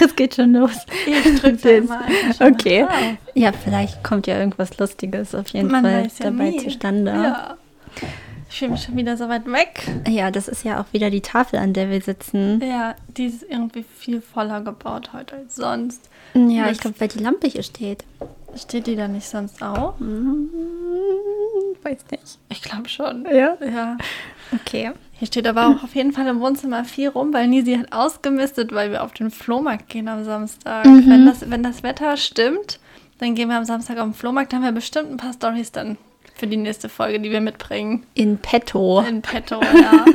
Ach, es geht schon los. Ich drücke da immer Okay. mal. Ja, vielleicht kommt ja irgendwas Lustiges auf jeden Man Fall ja dabei nie. zustande. Ja. Ich fühle mich schon wieder so weit weg. Ja, das ist ja auch wieder die Tafel, an der wir sitzen. Ja, die ist irgendwie viel voller gebaut heute als sonst. Ja, Das- ich glaube, weil die Lampe hier steht. Steht die da nicht sonst auch? Hm, weiß nicht. Ich glaube schon. Ja? Ja. Okay. Hier steht aber auch auf jeden Fall im Wohnzimmer viel rum, weil Nisi hat ausgemistet, weil wir auf den Flohmarkt gehen am Samstag. Mhm. Wenn, das, wenn das Wetter stimmt, dann gehen wir am Samstag auf den Flohmarkt. Da haben wir bestimmt ein paar Storys dann für die nächste Folge, die wir mitbringen. In petto. In petto, ja.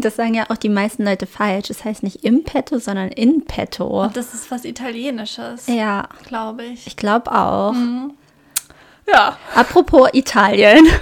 Das sagen ja auch die meisten Leute falsch. Es heißt nicht im petto, sondern in petto. Und das ist was Italienisches, Ja, glaube ich. ich glaube auch. Ja. Apropos Italien.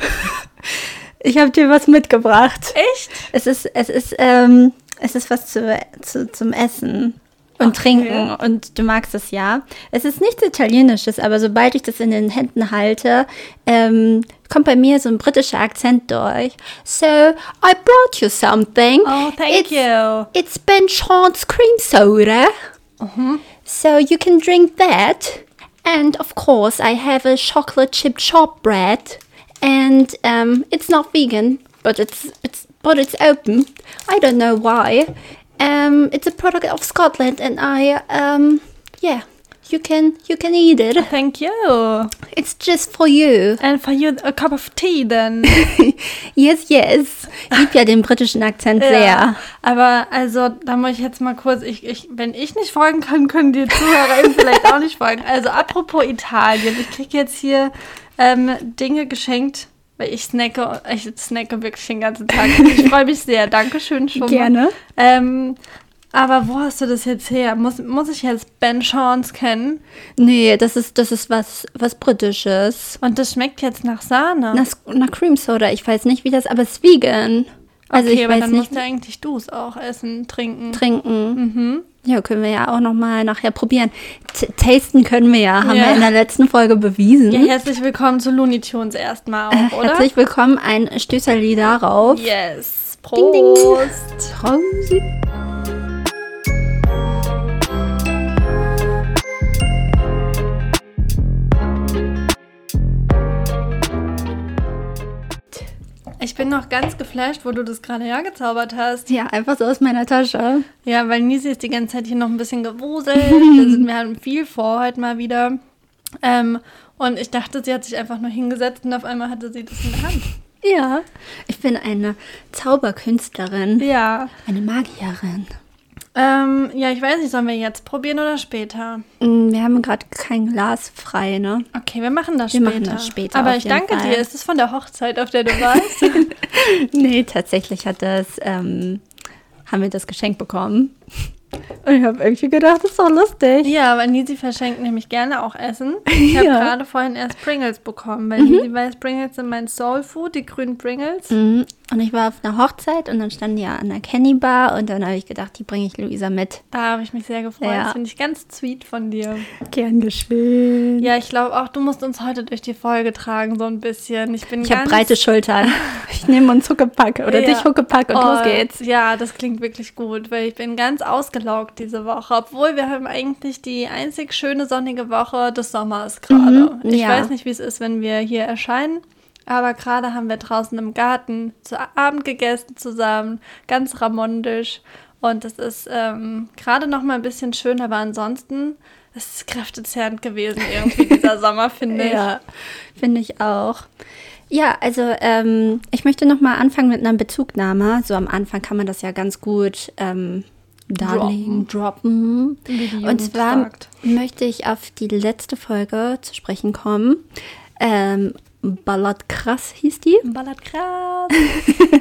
Ich habe dir was mitgebracht. Echt? Es ist, es ist, ähm, es ist was zu, zu, zum Essen und Okay. Trinken. Und du magst es ja. Es ist nichts Italienisches, aber sobald ich das in den Händen halte, ähm, kommt bei mir so ein britischer Akzent durch. So, I brought you something. Oh, thank it's, you. It's Ben Chance cream soda. So you can drink that. And of course, I have a chocolate chip shortbread. And um, it's not vegan, but it's it's but it's open. I don't know why. Um, it's a product of Scotland, and I um, yeah, you can you can eat it. Thank you. It's just for you. And for you a cup of tea then. Yes, yes. Ich liebe ja den britischen Akzent sehr. Ja, aber also, da muss ich jetzt mal kurz, ich, ich, wenn ich nicht folgen kann, können die Zuhörer vielleicht auch nicht folgen. Also apropos Italien, ich kriege jetzt hier ähm, Dinge geschenkt, weil ich snacke, ich snacke wirklich den ganzen Tag. Ich freue mich sehr. Dankeschön schon. Gerne. Ähm, aber wo hast du das jetzt her? Muss, muss ich jetzt Ben Chance kennen? Nee, das ist das ist was was britisches. Und das schmeckt jetzt nach Sahne. Nach, nach Cream Soda. Ich weiß nicht, wie das, aber es ist vegan. Also okay, ich aber weiß dann nicht, musst du eigentlich du es auch essen, trinken. trinken. Mhm. Ja, können wir ja auch noch mal nachher probieren. T tasten können wir ja, haben Ja. wir in der letzten Folge bewiesen. Ja, herzlich willkommen zu Looney Tunes erstmal auch, oder? Herzlich willkommen, ein Stößerli darauf. Yes. Ding, ding. Prost. Ich bin noch ganz geflasht, wo du das gerade hergezaubert hast. Ja, einfach so aus meiner Tasche. Ja, weil Nisi ist die ganze Zeit hier noch ein bisschen gewuselt. wir, sind, wir haben viel vor heute mal wieder. Ähm, und ich dachte, sie hat sich einfach nur hingesetzt und auf einmal hatte sie das in der Hand. Ja. Ich bin eine Zauberkünstlerin. Ja. Eine Magierin. Ähm, ja, ich weiß nicht, sollen wir jetzt probieren oder später? Mm, Wir haben gerade kein Glas frei, ne? Okay, wir machen das Wir später. machen das später, Aber ich danke Fall. dir. Ist es von der Hochzeit, auf der du warst? Nee, tatsächlich hat das, ähm, haben wir das Geschenk bekommen. Und ich habe irgendwie gedacht, das ist doch lustig. Ja, weil Nisi verschenkt nämlich gerne auch Essen. Ich habe Ja. gerade vorhin erst Pringles bekommen, weil Nisi weiß, Pringles sind mein Soul Food, die grünen Pringles. Mhm. Und ich war auf einer Hochzeit und dann standen die ja an der Kenny Bar und dann habe ich gedacht, die bringe ich Luisa mit. Da habe ich mich sehr gefreut. Ja. Das finde ich ganz sweet von dir. Gern geschehen. Ja, ich glaube auch, du musst uns heute durch die Folge tragen, so ein bisschen. Ich bin Ich habe ganz... breite Schultern. Ich nehme uns Huckepack oder Ja. dich Huckepack und Oh, los geht's. Ja, das klingt wirklich gut, weil ich bin ganz ausgelaugt diese Woche. Obwohl wir haben eigentlich die einzig schöne sonnige Woche des Sommers gerade. Mhm, ich ja. weiß nicht, wie es ist, wenn wir hier erscheinen. Aber gerade haben wir draußen im Garten zu Abend gegessen zusammen, ganz ramondisch. Und es ist ähm, gerade noch mal ein bisschen schön, aber ansonsten ist es kräftezehrend gewesen irgendwie dieser Sommer, finde ich. Ja, finde ich auch. Ja, also ähm, ich möchte noch mal anfangen mit einer Bezugnahme. So am Anfang kann man das ja ganz gut ähm, darlegen, droppen. Die Und zwar sagt. möchte ich auf die letzte Folge zu sprechen kommen. Ähm, Ballad krass hieß die. Ballert krass.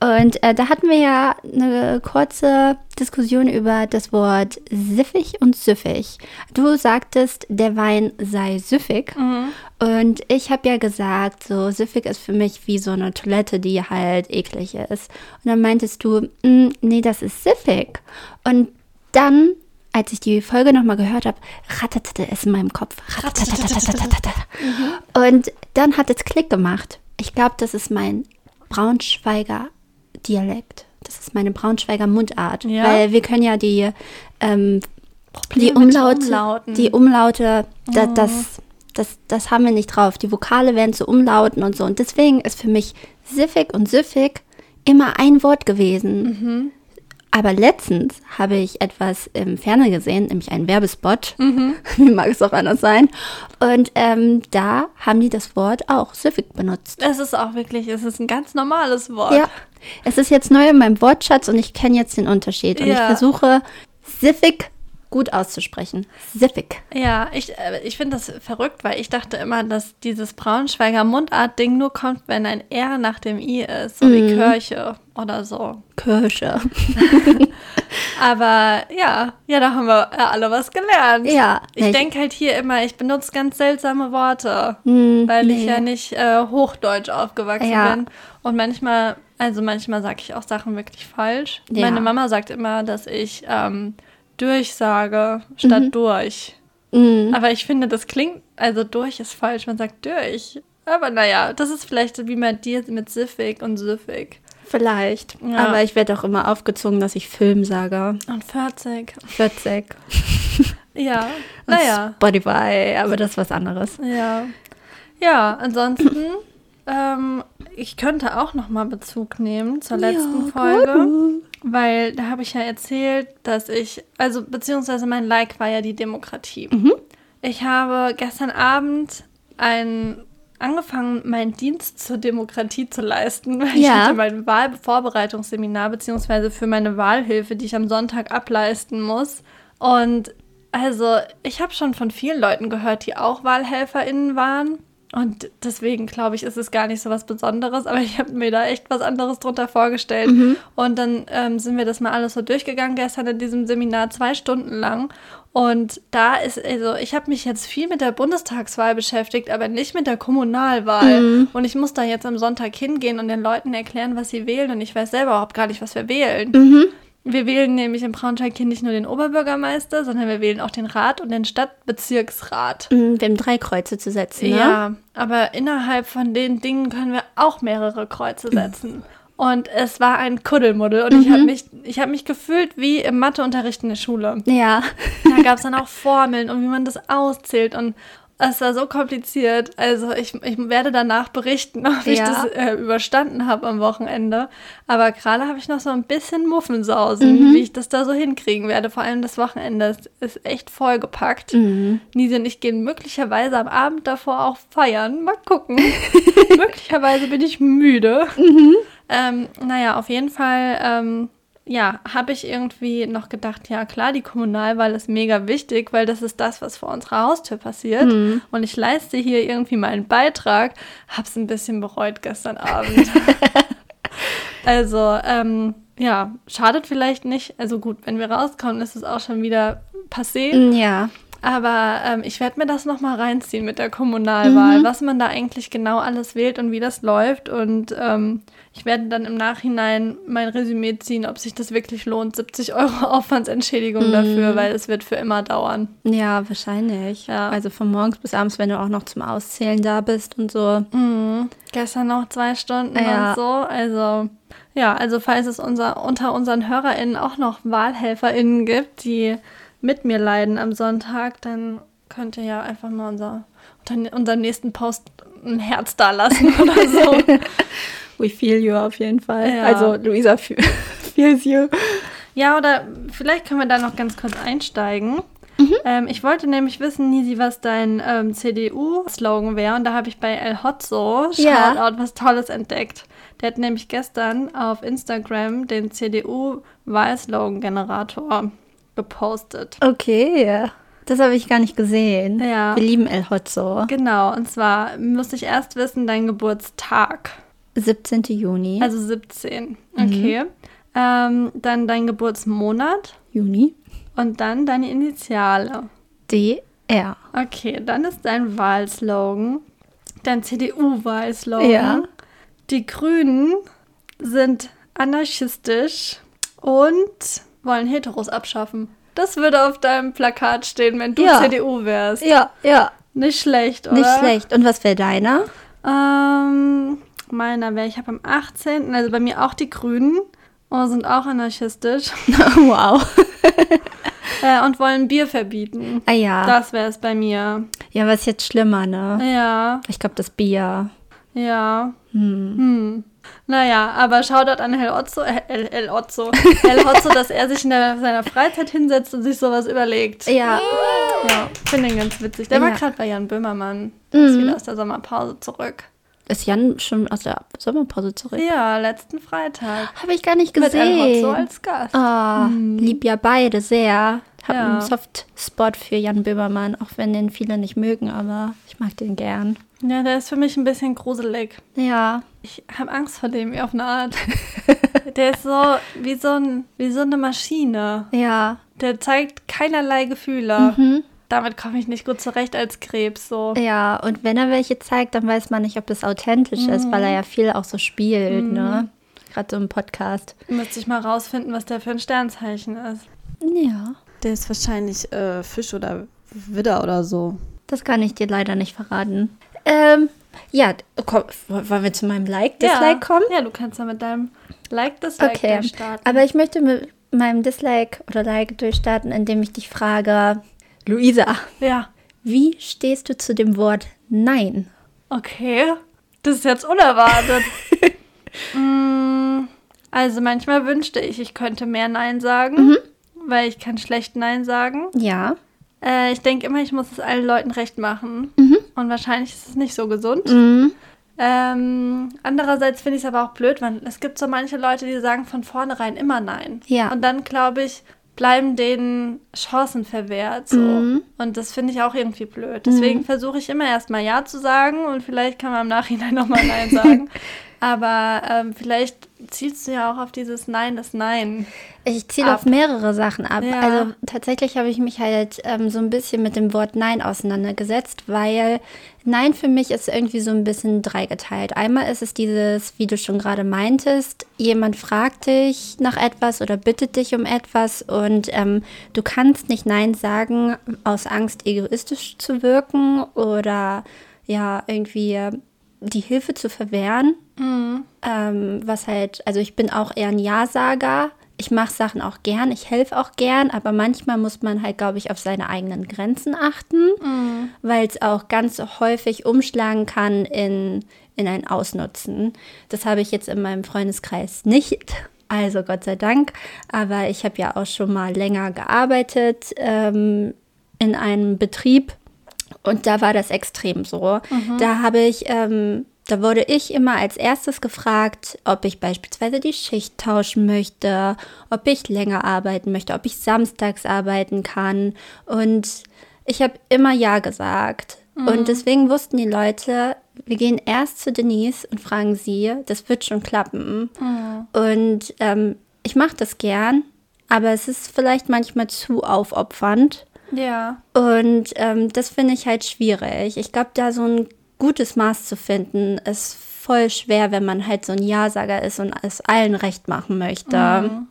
Und äh, da hatten wir ja eine kurze Diskussion über das Wort siffig und süffig. Du sagtest, der Wein sei süffig. Und ich habe ja gesagt, so süffig ist für mich wie so eine Toilette, die halt eklig ist. Und dann meintest du, "Mm, nee, das ist siffig. Und dann, als ich die Folge nochmal gehört habe, ratterte es in meinem Kopf. Mhm. Und dann hat es Klick gemacht. Ich glaube, das ist mein Braunschweiger Dialekt. Das ist meine Braunschweiger Mundart. Ja. Weil wir können ja die, ähm, die Umlaute, die Umlaute, da, das, das, das haben wir nicht drauf. Die Vokale werden zu Umlauten und so. Und deswegen ist für mich siffig und süffig immer ein Wort gewesen. Mhm. Aber letztens habe ich etwas im Fernsehen gesehen, nämlich einen Werbespot. Mhm. Wie mag es auch anders sein? Und ähm, da haben die das Wort auch süffig benutzt. Es ist auch wirklich, es ist ein ganz normales Wort. Ja. Es ist jetzt neu in meinem Wortschatz und ich kenne jetzt den Unterschied. Und ich Ja. versuche, siffig gut auszusprechen. Siffig. Ja, ich, äh, ich finde das verrückt, weil ich dachte immer, dass dieses Braunschweiger Mundart-Ding nur kommt, wenn ein R nach dem I ist, so wie Kirche oder so. Kirche. Aber ja, ja, da haben wir ja alle was gelernt. Ja. Ich Ich- denke halt hier immer, ich benutze ganz seltsame Worte, Hm, weil ich nee. ja nicht äh, Hochdeutsch aufgewachsen Ja. bin. Und manchmal, also manchmal sage ich auch Sachen wirklich falsch. Ja. Meine Mama sagt immer, dass ich ähm, durch sage statt durch. Mhm. Aber ich finde, das klingt, also durch ist falsch, man sagt durch. Aber naja, das ist vielleicht wie bei dir mit Siffig und Süffig. Vielleicht. Ja. Aber ich werde auch immer aufgezogen, dass ich Film sage. Und 40. 40. Ja, Und naja. Spotify, aber das ist was anderes. Ja. Ja, ansonsten, ähm, ich könnte auch noch mal Bezug nehmen zur letzten Ja, Folge, weil da habe ich ja erzählt, dass ich, also beziehungsweise mein Like war ja die Demokratie. Ich habe gestern Abend ein angefangen, meinen Dienst zur Demokratie zu leisten. weil Ich Ja. hatte mein Wahlvorbereitungsseminar beziehungsweise für meine Wahlhilfe, die ich am Sonntag ableisten muss. Und also, ich habe schon von vielen Leuten gehört, die auch WahlhelferInnen waren. Und deswegen glaube ich, ist es gar nicht so was Besonderes, aber ich habe mir da echt was anderes drunter vorgestellt. Und dann ähm, sind wir das mal alles so durchgegangen gestern in diesem Seminar, zwei Stunden lang. Und da ist, also ich habe mich jetzt viel mit der Bundestagswahl beschäftigt, aber nicht mit der Kommunalwahl. Und ich muss da jetzt am Sonntag hingehen und den Leuten erklären, was sie wählen. Und ich weiß selber überhaupt gar nicht, was wir wählen. Wir wählen nämlich in Braunschweig hier nicht nur den Oberbürgermeister, sondern wir wählen auch den Rat und den Stadtbezirksrat. Mhm, Wir haben drei Kreuze zu setzen, ne? Ja, aber innerhalb von den Dingen können wir auch mehrere Kreuze setzen. Und es war ein Kuddelmuddel und ich habe mich, ich hab mich gefühlt wie im Matheunterricht in der Schule. Ja. Da gab es dann auch Formeln und wie man das auszählt und es war so kompliziert. Also ich, ich werde danach berichten, ob ich Ja. das äh, überstanden habe am Wochenende. Aber gerade habe ich noch so ein bisschen Muffensausen, wie ich das da so hinkriegen werde. Vor allem das Wochenende ist, ist echt vollgepackt. Nisi und ich gehen möglicherweise am Abend davor auch feiern. Mal gucken. möglicherweise bin ich müde. Ähm, naja, auf jeden Fall, ähm, ja, habe ich irgendwie noch gedacht, ja klar, die Kommunalwahl ist mega wichtig, weil das ist das, was vor unserer Haustür passiert. Und ich leiste hier irgendwie meinen Beitrag. Hab's ein bisschen bereut gestern Abend. also, ähm, ja, schadet vielleicht nicht. Also gut, wenn wir rauskommen, ist es auch schon wieder passé. Ja. Aber ähm, ich werde mir das nochmal reinziehen mit der Kommunalwahl, was man da eigentlich genau alles wählt und wie das läuft. Und ähm, ich werde dann im Nachhinein mein Resümee ziehen, ob sich das wirklich lohnt. 70 Euro Aufwandsentschädigung dafür, weil es wird für immer dauern. Ja, wahrscheinlich. Ja. Also von morgens bis abends, wenn du auch noch zum Auszählen da bist und so. Mhm. Gestern noch zwei Stunden Ja. und so. Also, ja, also falls es unser, unter unseren HörerInnen auch noch WahlhelferInnen gibt, die mit mir leiden am Sonntag, dann könnt ihr ja einfach mal unser, unter unserem nächsten Post ein Herz da lassen oder so. We feel you auf jeden Fall. Ja. Also Luisa fe- feels you. ja, oder vielleicht können wir da noch ganz kurz einsteigen. Ähm, ich wollte nämlich wissen, Nisi, was dein ähm, CDU-Slogan wäre. Und da habe ich bei El Hotzo, Ja. Shoutout, was Tolles entdeckt. Der hat nämlich gestern auf Instagram den CDU-Wahlslogan-Generator gepostet. Okay. Das habe ich gar nicht gesehen. Ja. Wir lieben El Hotzo. Genau, und zwar musste ich erst wissen, dein Geburtstag. 17. Juni. Also 17. Okay. Ähm, dann dein Geburtsmonat Juni. und dann deine Initiale. DR. Okay, dann ist dein Wahlslogan, dein CDU-Wahlslogan. Ja. Die Grünen sind anarchistisch und wollen Heteros abschaffen. Das würde auf deinem Plakat stehen, wenn du Ja. CDU wärst. Ja, ja. Nicht schlecht, oder? Nicht schlecht. Und was wäre deiner? Ähm, meiner wäre, ich habe am 18., also bei mir auch die Grünen, oh, sind auch anarchistisch. wow. äh, und wollen Bier verbieten. Ah ja. Das wäre es bei mir. ja, was ist jetzt schlimmer, ne? Ja, Ich glaube, das Bier. ja. Hm. Hm. Naja, aber Shoutout an El Otzo, El, El Otzo, El Otzo, dass er sich in der, seiner Freizeit hinsetzt und sich sowas überlegt. Ja. Ja, finde ihn ganz witzig. Der war Ja. gerade bei Jan Böhmermann. Der ist Mhm. wieder aus der Sommerpause zurück. Ist Jan schon aus der Sommerpause zurück? Ja, letzten Freitag. Habe ich gar nicht Mit El gesehen. als Gast. Ah, lieb ja beide sehr. Hab Ja. einen Soft-Spot für Jan Böhmermann, auch wenn den viele nicht mögen, aber ich mag den gern. Ja, der ist für mich ein bisschen gruselig. Ja. Ich habe Angst vor dem, auf eine Art. der ist so wie so, ein, wie so eine Maschine. Ja. Der zeigt keinerlei Gefühle. Mhm. Damit komme ich nicht gut zurecht als Krebs. So. Ja, und wenn er welche zeigt, dann weiß man nicht, ob das authentisch ist, weil er ja viel auch so spielt, ne? Gerade so im Podcast. Müsste ich mal rausfinden, was der für ein Sternzeichen ist. Ja. Der ist wahrscheinlich äh, Fisch oder Widder oder so. Das kann ich dir leider nicht verraten. Ähm, ja, komm, wollen wir zu meinem Like-Dislike kommen? Ja, du kannst ja mit deinem Like-Dislike Okay, durchstarten. aber ich möchte mit meinem Dislike oder Like durchstarten, indem ich dich frage, Luisa, Ja, wie stehst du zu dem Wort Nein? okay. Das ist jetzt unerwartet. Mm, also manchmal wünschte ich, ich könnte mehr Nein sagen, Mhm. weil ich kann schlecht Nein sagen. Ja. Äh, ich denke immer, ich muss es allen Leuten recht machen. Mhm. Und wahrscheinlich ist es nicht so gesund. Mhm. Ähm, andererseits finde ich es aber auch blöd, weil es gibt so manche Leute, die sagen von vornherein immer Nein. Ja. Und dann, glaube ich, bleiben denen Chancen verwehrt. So. Mhm. Und das finde ich auch irgendwie blöd. Deswegen versuche ich immer erstmal Ja zu sagen und vielleicht kann man im Nachhinein nochmal Nein sagen. aber ähm, vielleicht zielst du ja auch auf dieses Nein, das Nein. Ich ziele auf mehrere Sachen ab. Ja. Also tatsächlich habe ich mich halt ähm, so ein bisschen mit dem Wort Nein auseinandergesetzt, weil Nein für mich ist irgendwie so ein bisschen dreigeteilt. Einmal ist es dieses, wie du schon gerade meintest, jemand fragt dich nach etwas oder bittet dich um etwas und ähm, du kannst nicht Nein sagen aus Angst, egoistisch zu wirken oder ja, irgendwie die Hilfe zu verwehren. Ähm, was halt, also ich bin auch eher ein Ja-Sager. Ich mache Sachen auch gern, ich helfe auch gern, aber manchmal muss man halt, glaube ich, auf seine eigenen Grenzen achten, weil es auch ganz häufig umschlagen kann in, in ein Ausnutzen. Das habe ich jetzt in meinem Freundeskreis nicht. Also Gott sei Dank. Aber ich habe ja auch schon mal länger gearbeitet ähm, in einem Betrieb und da war das extrem so. Da habe ich, ähm, da wurde ich immer als erstes gefragt, ob ich beispielsweise die Schicht tauschen möchte, ob ich länger arbeiten möchte, ob ich samstags arbeiten kann. Und ich habe immer Ja gesagt. Und deswegen wussten die Leute, wir gehen erst zu Denise und fragen sie, das wird schon klappen. Und ähm, ich mache das gern, aber es ist vielleicht manchmal zu aufopfernd. Ja. Und ähm, das finde ich halt schwierig. Ich glaube, da so ein gutes Maß zu finden, ist voll schwer, wenn man halt so ein Ja-Sager ist und es allen recht machen möchte.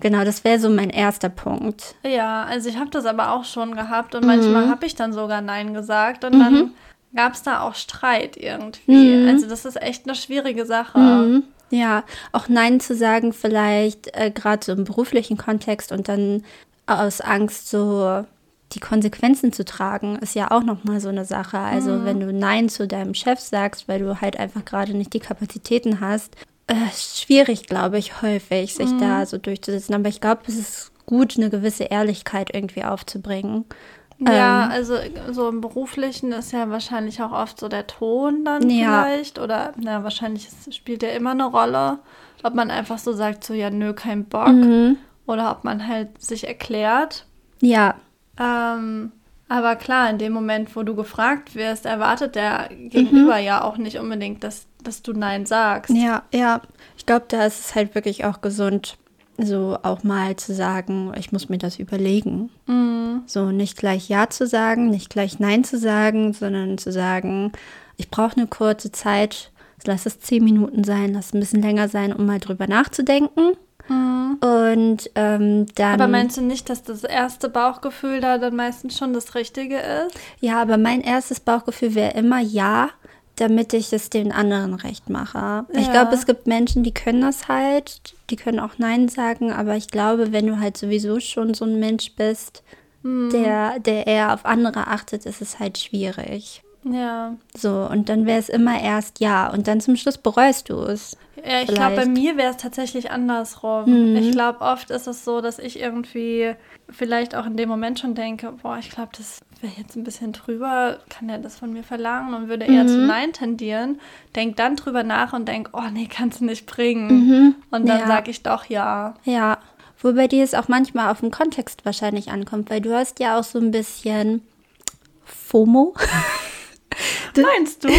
Genau, das wäre so mein erster Punkt. Ja, also ich habe das aber auch schon gehabt und manchmal habe ich dann sogar Nein gesagt und dann gab es da auch Streit irgendwie. Also das ist echt eine schwierige Sache. Mhm. Ja, auch Nein zu sagen, vielleicht äh, gerade so im beruflichen Kontext und dann aus Angst so die Konsequenzen zu tragen, ist ja auch nochmal so eine Sache. Also wenn du Nein zu deinem Chef sagst, weil du halt einfach gerade nicht die Kapazitäten hast, äh, ist schwierig, glaube ich, häufig, sich da so durchzusetzen. Aber ich glaube, es ist gut, eine gewisse Ehrlichkeit irgendwie aufzubringen. Ja, Ähm. also so im Beruflichen ist ja wahrscheinlich auch oft so der Ton dann Ja. vielleicht. Oder na, wahrscheinlich spielt ja immer eine Rolle, ob man einfach so sagt, so ja, nö, kein Bock. Mhm. Oder ob man halt sich erklärt. Ja, Ähm, aber klar, in dem Moment, wo du gefragt wirst, erwartet der Gegenüber ja auch nicht unbedingt, dass, dass du Nein sagst. Ja, ja. Ich glaube, da ist es halt wirklich auch gesund, so auch mal zu sagen, ich muss mir das überlegen. So nicht gleich Ja zu sagen, nicht gleich Nein zu sagen, sondern zu sagen, ich brauche eine kurze Zeit, lass es zehn Minuten sein, lass es ein bisschen länger sein, um mal drüber nachzudenken. Und ähm, dann. Aber meinst du nicht, dass das erste Bauchgefühl da dann meistens schon das Richtige ist? Ja, aber mein erstes Bauchgefühl wäre immer ja, damit ich es den anderen recht mache. Ich Ja. glaube, es gibt Menschen, die können das halt, die können auch Nein sagen, aber ich glaube, wenn du halt sowieso schon so ein Mensch bist, Hm. der, der eher auf andere achtet, ist es halt schwierig. Ja. So, und dann wäre es immer erst ja und dann zum Schluss bereust du es. Ja, ich glaube, bei mir wäre es tatsächlich andersrum. Mhm. Ich glaube, oft ist es so, dass ich irgendwie vielleicht auch in dem Moment schon denke, boah, ich glaube, das wäre jetzt ein bisschen drüber, kann er das von mir verlangen und würde eher Mhm. zu Nein tendieren. Denk dann drüber nach und denk, oh nee, kannst du nicht bringen. Und dann Mhm. Ja. sage ich doch ja. Ja, wobei dir es auch manchmal auf den Kontext wahrscheinlich ankommt, weil du hast ja auch so ein bisschen FOMO. Meinst du?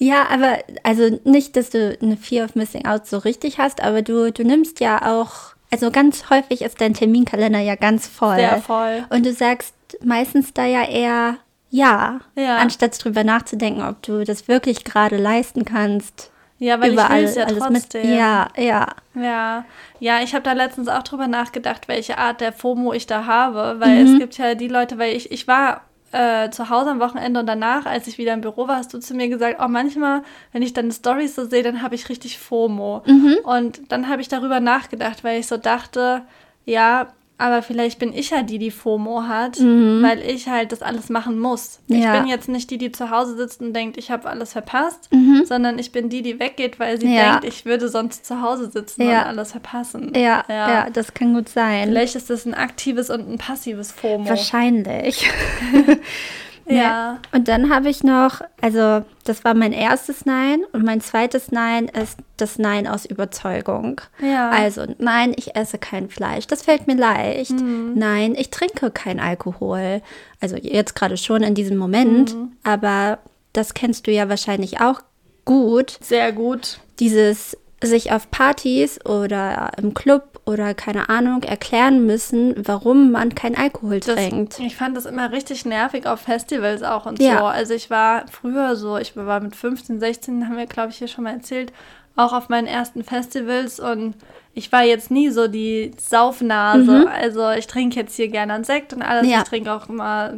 Ja, aber also nicht, dass du eine Fear of Missing Out so richtig hast, aber du, du nimmst ja auch, also ganz häufig ist dein Terminkalender ja ganz voll. Sehr voll. Und du sagst meistens da ja eher ja, Ja. anstatt drüber nachzudenken, ob du das wirklich gerade leisten kannst. Ja, weil ich überall will es ja trotzdem. mit. Ja, ja. Ja, ja, ich habe da letztens auch drüber nachgedacht, welche Art der FOMO ich da habe, weil es gibt ja die Leute, weil ich, ich war äh, zu Hause am Wochenende und danach, als ich wieder im Büro war, hast du zu mir gesagt, oh, manchmal, wenn ich dann Stories so sehe, dann habe ich richtig FOMO. Und dann habe ich darüber nachgedacht, weil ich so dachte, ja, aber vielleicht bin ich ja die, die FOMO hat, weil ich halt das alles machen muss. Ich Ja. bin jetzt nicht die, die zu Hause sitzt und denkt, ich habe alles verpasst, sondern ich bin die, die weggeht, weil sie Ja. denkt, ich würde sonst zu Hause sitzen Ja. und alles verpassen. Ja, ja, das kann gut sein. Vielleicht ist das ein aktives und ein passives FOMO. Wahrscheinlich. Ja. Und dann habe ich noch, also das war mein erstes Nein und mein zweites Nein ist das Nein aus Überzeugung. Ja. Also nein, ich esse kein Fleisch, das fällt mir leicht. Mhm. Nein, ich trinke kein Alkohol. Also jetzt gerade schon in diesem Moment, Mhm. aber das kennst du ja wahrscheinlich auch gut. Sehr gut. Dieses sich auf Partys oder im Club oder keine Ahnung erklären müssen, warum man kein Alkohol Das, trinkt. ich fand das immer richtig nervig auf Festivals auch und Ja. so. Also ich war früher so, ich war mit 15, 16, haben wir glaube ich hier schon mal erzählt, auch auf meinen ersten Festivals und ich war jetzt nie so die Saufnase. Also ich trinke jetzt hier gerne einen Sekt und alles. Mhm. Ja. Ich trinke auch immer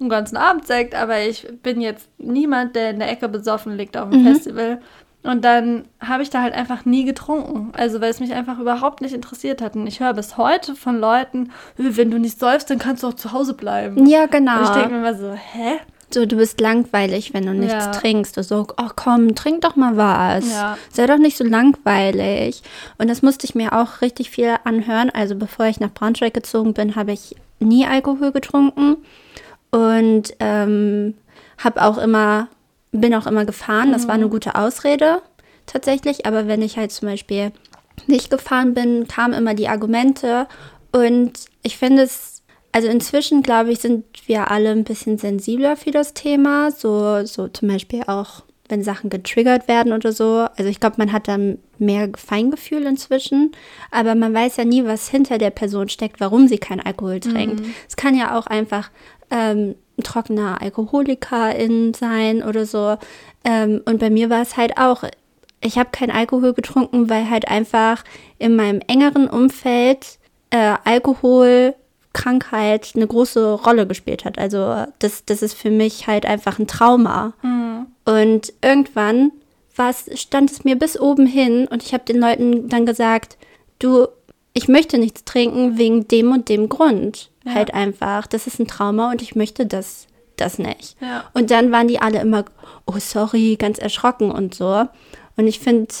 einen ganzen Abend Sekt, aber ich bin jetzt niemand, der in der Ecke besoffen liegt auf dem Mhm. Festival. Und dann habe ich da halt einfach nie getrunken. Also weil es mich einfach überhaupt nicht interessiert hat. Und ich höre bis heute von Leuten, "Äh, wenn du nicht säufst, dann kannst du auch zu Hause bleiben. Ja, genau. Und ich denke mir immer so, hä? So, du bist langweilig, wenn du nichts Ja. trinkst. Du so, ach komm, trink doch mal was. Ja. Sei doch nicht so langweilig. Und das musste ich mir auch richtig viel anhören. Also bevor ich nach Braunschweig gezogen bin, habe ich nie Alkohol getrunken. Und ähm, habe auch immer, bin auch immer gefahren. Das war eine gute Ausrede tatsächlich. Aber wenn ich halt zum Beispiel nicht gefahren bin, kamen immer die Argumente. Und ich finde es, also inzwischen, glaube ich, sind wir alle ein bisschen sensibler für das Thema. So, so zum Beispiel auch, wenn Sachen getriggert werden oder so. Also ich glaube, man hat dann mehr Feingefühl inzwischen. Aber man weiß ja nie, was hinter der Person steckt, warum sie keinen Alkohol trinkt. Es kann ja auch einfach ähm, ein trockener Alkoholikerin sein oder so. Ähm, und bei mir war es halt auch, ich habe keinen Alkohol getrunken, weil halt einfach in meinem engeren Umfeld äh, Alkohol, Krankheit eine große Rolle gespielt hat. Also das, das ist für mich halt einfach ein Trauma. Und irgendwann stand es mir bis oben hin und ich habe den Leuten dann gesagt, du, ich möchte nichts trinken wegen dem und dem Grund. Ja. Halt einfach. Das ist ein Trauma und ich möchte das, das nicht. Ja. Und dann waren die alle immer, oh sorry, ganz erschrocken und so. Und ich finde,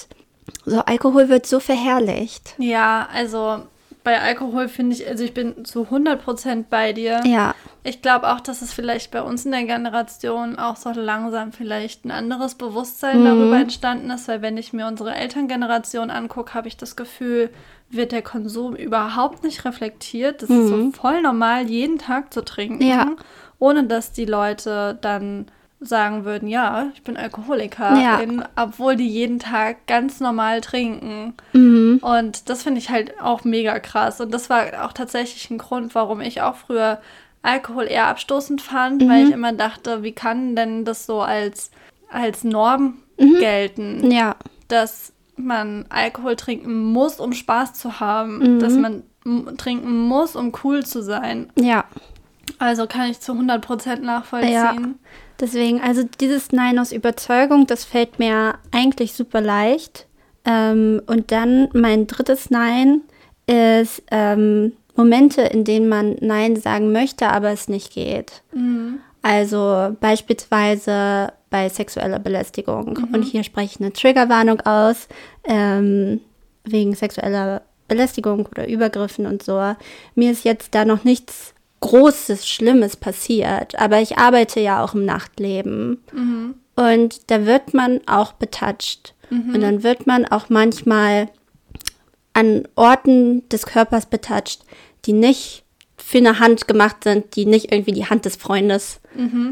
so Alkohol wird so verherrlicht. Ja, also bei Alkohol finde ich, also ich bin zu 100% bei dir. Ja, Ich glaube auch, dass es vielleicht bei uns in der Generation auch so langsam vielleicht ein anderes Bewusstsein darüber entstanden ist, weil wenn ich mir unsere Elterngeneration angucke, habe ich das Gefühl, wird der Konsum überhaupt nicht reflektiert. Das ist so voll normal, jeden Tag zu trinken, Ja. ohne dass die Leute dann sagen würden, ja, ich bin Alkoholiker, Ja. obwohl die jeden Tag ganz normal trinken. Mhm. Und das finde ich halt auch mega krass. Und das war auch tatsächlich ein Grund, warum ich auch früher Alkohol eher abstoßend fand, weil Mhm. ich immer dachte, wie kann denn das so als, als Norm Mhm. gelten, ja, dass man Alkohol trinken muss, um Spaß zu haben, Mhm. dass man trinken muss, um cool zu sein. ja. Also kann ich zu 100% nachvollziehen. Ja. Deswegen, also dieses Nein aus Überzeugung, das fällt mir eigentlich super leicht. Ähm, und dann mein drittes Nein ist ähm, Momente, in denen man Nein sagen möchte, aber es nicht geht. Also beispielsweise bei sexueller Belästigung. Und hier spreche ich eine Triggerwarnung aus, ähm, wegen sexueller Belästigung oder Übergriffen und so. Mir ist jetzt da noch nichts Großes, Schlimmes passiert, aber ich arbeite ja auch im Nachtleben. Und da wird man auch betatscht. Und dann wird man auch manchmal an Orten des Körpers betatscht, die nicht für eine Hand gemacht sind, die nicht irgendwie die Hand des Freundes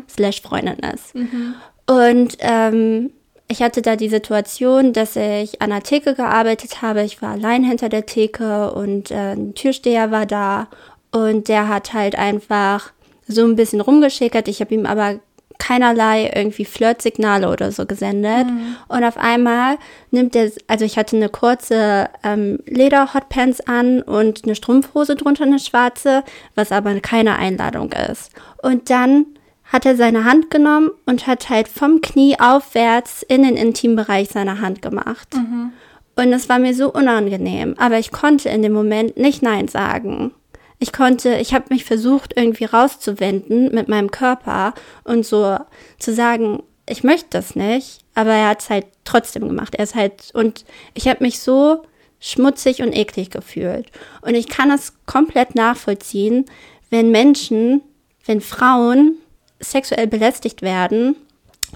slash Freundin ist. Und ähm, ich hatte da die Situation, dass ich an der Theke gearbeitet habe. Ich war allein hinter der Theke und äh, ein Türsteher war da und der hat halt einfach so ein bisschen rumgeschickert. Ich habe ihm aber keinerlei irgendwie Flirtsignale oder so gesendet. Und auf einmal nimmt er, also ich hatte eine kurze ähm, Leder-Hotpants an und eine Strumpfhose drunter, eine schwarze, was aber keine Einladung ist. Und dann hat er seine Hand genommen und hat halt vom Knie aufwärts in den Intimbereich seiner Hand gemacht. Und es war mir so unangenehm, aber ich konnte in dem Moment nicht Nein sagen. Ich konnte, ich habe mich versucht, irgendwie rauszuwenden mit meinem Körper und so zu sagen, ich möchte das nicht, aber er hat es halt trotzdem gemacht. Er ist halt, und ich habe mich so schmutzig und eklig gefühlt. Und ich kann es komplett nachvollziehen, wenn Menschen, wenn Frauen sexuell belästigt werden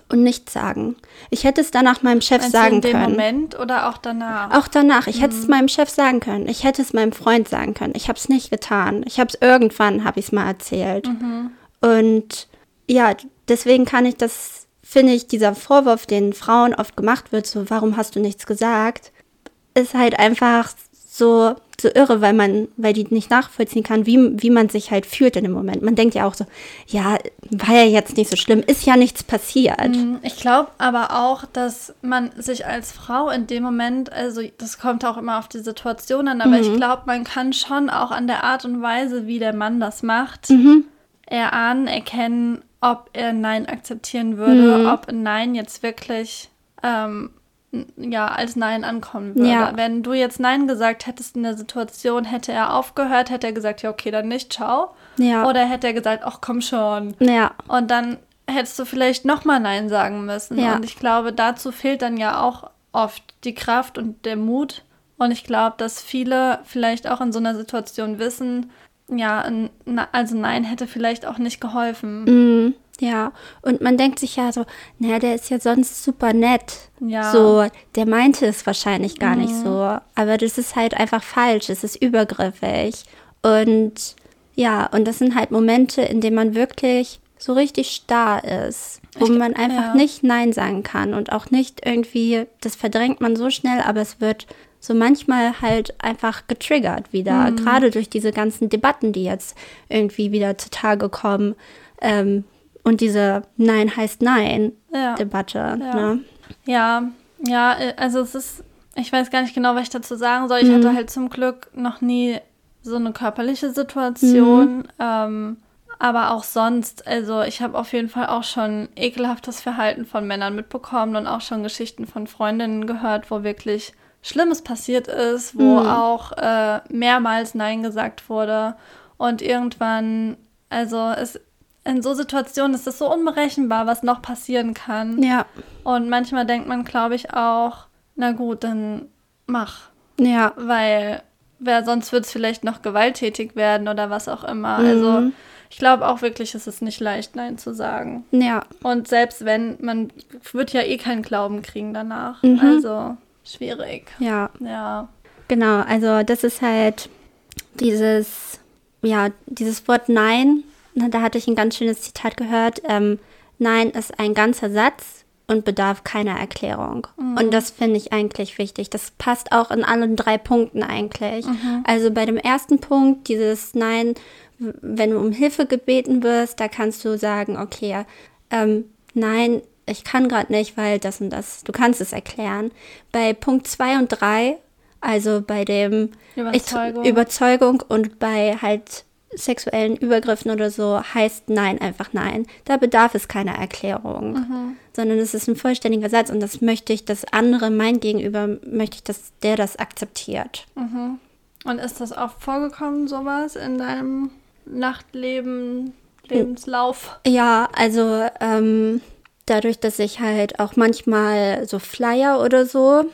und nichts sagen. Ich hätte es danach meinem Chef Meinst sagen in dem können. Moment oder auch danach? Auch danach. Ich hätte es meinem Chef sagen können. Ich hätte es meinem Freund sagen können. Ich habe es nicht getan. Ich habe es irgendwann, habe ich es mal erzählt. Und ja, deswegen kann ich das, finde ich, dieser Vorwurf, den Frauen oft gemacht wird, so, warum hast du nichts gesagt, ist halt einfach so, so irre, weil man, weil die nicht nachvollziehen kann, wie, wie man sich halt fühlt in dem Moment. Man denkt ja auch so, ja, war ja jetzt nicht so schlimm, ist ja nichts passiert. Ich glaube aber auch, dass man sich als Frau in dem Moment, also das kommt auch immer auf die Situation an, aber ich glaube, man kann schon auch an der Art und Weise, wie der Mann das macht, erahnen, erkennen, ob er Nein akzeptieren würde, ob ein Nein jetzt wirklich ähm, ja, als Nein ankommen würde. Ja. Wenn du jetzt Nein gesagt hättest in der Situation, hätte er aufgehört, hätte er gesagt, ja, okay, dann nicht, ciao. Ja. Oder hätte er gesagt, ach komm schon. Ja, Und dann hättest du vielleicht nochmal Nein sagen müssen. Ja. Und ich glaube, dazu fehlt dann ja auch oft die Kraft und der Mut. Und ich glaube, dass viele vielleicht auch in so einer Situation wissen, ja, na- also Nein hätte vielleicht auch nicht geholfen. Mm, ja. Und man denkt sich ja so, naja, der ist ja sonst super nett. Ja. So, der meinte es wahrscheinlich gar nicht so. Aber das ist halt einfach falsch. Es ist übergriffig. Und ja, und das sind halt Momente, in denen man wirklich so richtig starr ist, wo Ich- man einfach ja. nicht Nein sagen kann und auch nicht irgendwie, das verdrängt man so schnell, aber es wird so manchmal halt einfach getriggert wieder, gerade durch diese ganzen Debatten, die jetzt irgendwie wieder zutage kommen ähm, und diese Nein heißt Nein Ja. Ne? Ja, ja, äh, also es ist, ich weiß gar nicht genau, was ich dazu sagen soll. Ich hatte halt zum Glück noch nie so eine körperliche Situation. Ähm, aber auch sonst, also ich habe auf jeden Fall auch schon ekelhaftes Verhalten von Männern mitbekommen und auch schon Geschichten von Freundinnen gehört, wo wirklich Schlimmes passiert ist, wo auch äh, mehrmals Nein gesagt wurde. Und irgendwann, also es, in so Situationen ist es so unberechenbar, was noch passieren kann. Ja, Und manchmal denkt man, glaube ich, auch, na gut, dann mach. ja, Weil wer sonst wird es vielleicht noch gewalttätig werden oder was auch immer. Also ich glaube auch wirklich, es ist nicht leicht, Nein zu sagen. ja, Und selbst wenn, man wird ja eh keinen Glauben kriegen danach. Also schwierig. ja. Ja. Genau, also das ist halt dieses, ja, dieses Wort Nein. Na, Da hatte ich ein ganz schönes Zitat gehört. Ähm, Nein ist ein ganzer Satz und bedarf keiner Erklärung. Und das finde ich eigentlich wichtig. Das passt auch in allen drei Punkten eigentlich. Also bei dem ersten Punkt, dieses Nein, wenn du um Hilfe gebeten wirst, da kannst du sagen, okay, ähm, nein, ich kann gerade nicht, weil das und das. Du kannst es erklären. Bei Punkt 2 und 3, also bei dem Überzeugung. Ich, Überzeugung und bei halt sexuellen Übergriffen oder so, heißt Nein einfach Nein. Da bedarf es keiner Erklärung, sondern es ist ein vollständiger Satz und das möchte ich, dass andere, mein Gegenüber, möchte ich, dass der das akzeptiert. Und ist das auch vorgekommen, sowas in deinem Nachtleben, Lebenslauf? Ja, also ähm, dadurch, dass ich halt auch manchmal so Flyer oder so,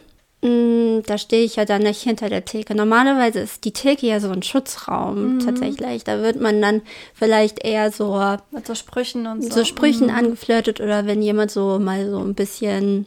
mh, da stehe ich ja dann nicht hinter der Theke. Normalerweise ist die Theke ja so ein Schutzraum tatsächlich. Da wird man dann vielleicht eher so Mit so Sprüchen und so. so Sprüchen angeflirtet oder wenn jemand so mal so ein bisschen,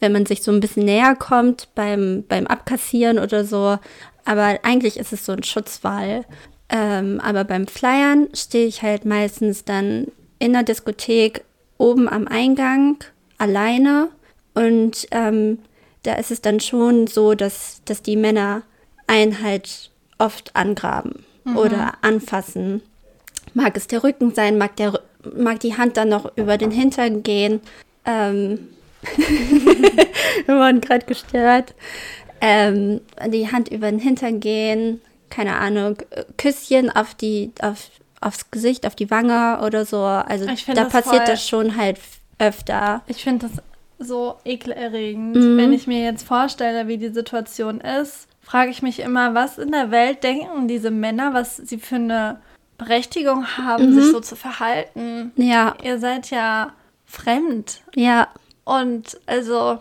wenn man sich so ein bisschen näher kommt beim, beim Abkassieren oder so. Aber eigentlich ist es so ein Schutzwall. Ähm, aber beim Flyern stehe ich halt meistens dann in der Diskothek oben am Eingang alleine und ähm, da ist es dann schon so, dass, dass die Männer einen halt oft angraben oder anfassen. Mag es der Rücken sein, mag, der, mag die Hand dann noch über den Hintern gehen. Ähm, wir wurden gerade gestört. Ähm, die Hand über den Hintern gehen, keine Ahnung, Küsschen auf die, auf, aufs Gesicht, auf die Wange oder so. Also da das passiert voll- das schon halt öfter. Ich finde das so ekelerregend. Mhm. Wenn ich mir jetzt vorstelle, wie die Situation ist, frage ich mich immer, was in der Welt denken diese Männer, was sie für eine Berechtigung haben, Mhm. sich so zu verhalten. Ja, Ihr seid ja fremd. ja, Und also,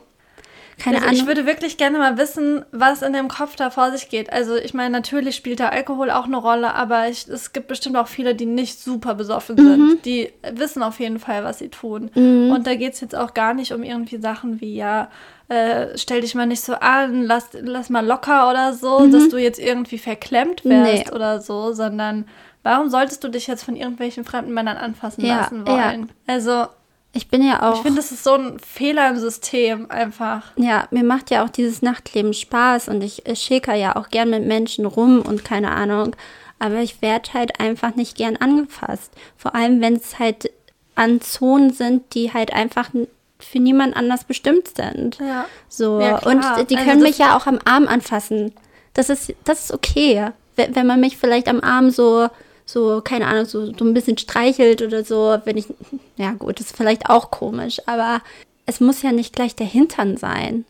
keine also ich Ahnung. würde wirklich gerne mal wissen, was in dem Kopf da vor sich geht. Also ich meine, natürlich spielt da Alkohol auch eine Rolle, aber ich, es gibt bestimmt auch viele, die nicht super besoffen Mhm. sind. Die wissen auf jeden Fall, was sie tun. Und da geht es jetzt auch gar nicht um irgendwie Sachen wie, ja, äh, stell dich mal nicht so an, lass, lass mal locker oder so, dass du jetzt irgendwie verklemmt wärst Nee. oder so, sondern warum solltest du dich jetzt von irgendwelchen fremden Männern anfassen Ja, lassen ja. wollen? Also Ich bin ja auch. ich finde, das ist so ein Fehler im System einfach. Ja, mir macht ja auch dieses Nachtleben Spaß und ich schäker ja auch gern mit Menschen rum und keine Ahnung. Aber ich werde halt einfach nicht gern angefasst. Vor allem, wenn es halt an Zonen sind, die halt einfach für niemand anders bestimmt sind. Ja. So. Ja, und die Also können das- mich ja auch am Arm anfassen. Das ist, das ist okay. Wenn man mich vielleicht am Arm so, so, keine Ahnung, so, so ein bisschen streichelt oder so, wenn ich, ja gut, das ist vielleicht auch komisch, aber es muss ja nicht gleich der Hintern sein.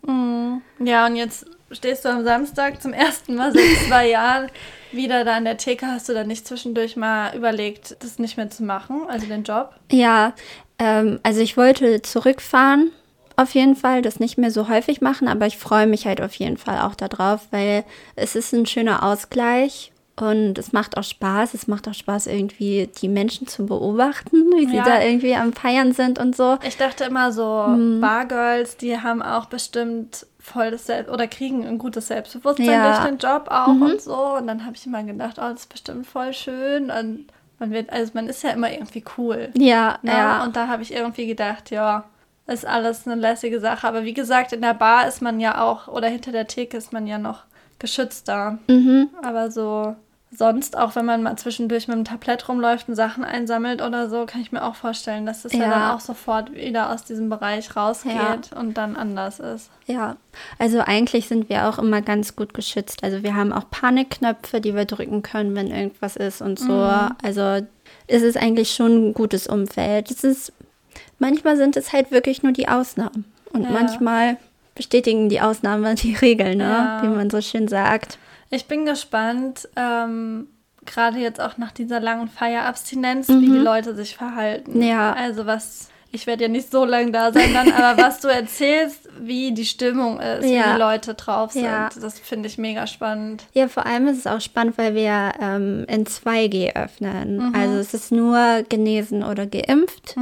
Ja, und jetzt stehst du am Samstag zum ersten Mal seit zwei Jahren wieder da an der Theke. Hast du dann nicht zwischendurch mal überlegt, das nicht mehr zu machen, also den Job? Ja, ähm, also ich wollte zurückfahren, auf jeden Fall, das nicht mehr so häufig machen, aber ich freue mich halt auf jeden Fall auch darauf, weil es ist ein schöner Ausgleich und es macht auch Spaß. Es macht auch Spaß, irgendwie die Menschen zu beobachten, wie sie Ja. da irgendwie am Feiern sind und so. Ich dachte immer so, Mhm. Bargirls, die haben auch bestimmt voll das Selbst oder kriegen ein gutes Selbstbewusstsein Ja. durch den Job auch und so. Und dann habe ich immer gedacht, oh, das ist bestimmt voll schön. Und man wird, also man ist ja immer irgendwie cool. Ja, Ne? ja. Und da habe ich irgendwie gedacht, ja, ist alles eine lässige Sache. Aber wie gesagt, in der Bar ist man ja auch, oder hinter der Theke ist man ja noch geschützter. Mhm. Aber so sonst, auch wenn man mal zwischendurch mit dem Tablett rumläuft und Sachen einsammelt oder so, kann ich mir auch vorstellen, dass das ja, Ja. dann auch sofort wieder aus diesem Bereich rausgeht und dann anders ist. Ja, also eigentlich sind wir auch immer ganz gut geschützt. Also wir haben auch Panikknöpfe, die wir drücken können, wenn irgendwas ist und so. Also es ist eigentlich schon ein gutes Umfeld. Es ist, manchmal sind es halt wirklich nur die Ausnahmen. Und Ja. manchmal bestätigen die Ausnahmen die Regeln, ne? Ja. wie man so schön sagt. Ich bin gespannt, ähm, gerade jetzt auch nach dieser langen Feierabstinenz, wie die Leute sich verhalten. Mhm. Ja. Also was, ich werde ja nicht so lange da sein dann, aber was du erzählst, wie die Stimmung ist, wie Ja. die Leute drauf sind, Ja. das finde ich mega spannend. Ja, vor allem ist es auch spannend, weil wir ähm, in 2G öffnen. Also es ist nur genesen oder geimpft.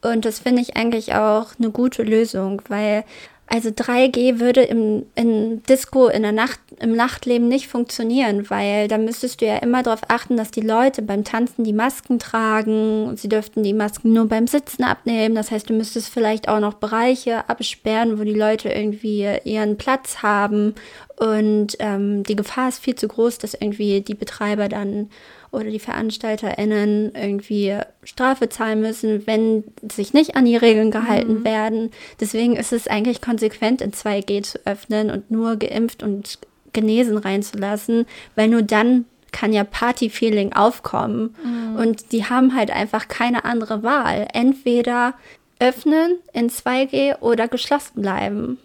Und das finde ich eigentlich auch eine gute Lösung, weil also 3G würde im in Disco in der Nacht im Nachtleben nicht funktionieren, weil da müsstest du ja immer darauf achten, dass die Leute beim Tanzen die Masken tragen. Sie dürften die Masken nur beim Sitzen abnehmen. Das heißt, du müsstest vielleicht auch noch Bereiche absperren, wo die Leute irgendwie ihren Platz haben. Und ähm, die Gefahr ist viel zu groß, dass irgendwie die Betreiber dann oder die VeranstalterInnen irgendwie Strafe zahlen müssen, wenn sich nicht an die Regeln gehalten werden. Deswegen ist es eigentlich konsequent, in 2G zu öffnen und nur geimpft und genesen reinzulassen, weil nur dann kann ja Party-Feeling aufkommen. Und die haben halt einfach keine andere Wahl. Entweder öffnen in 2G oder geschlossen bleiben.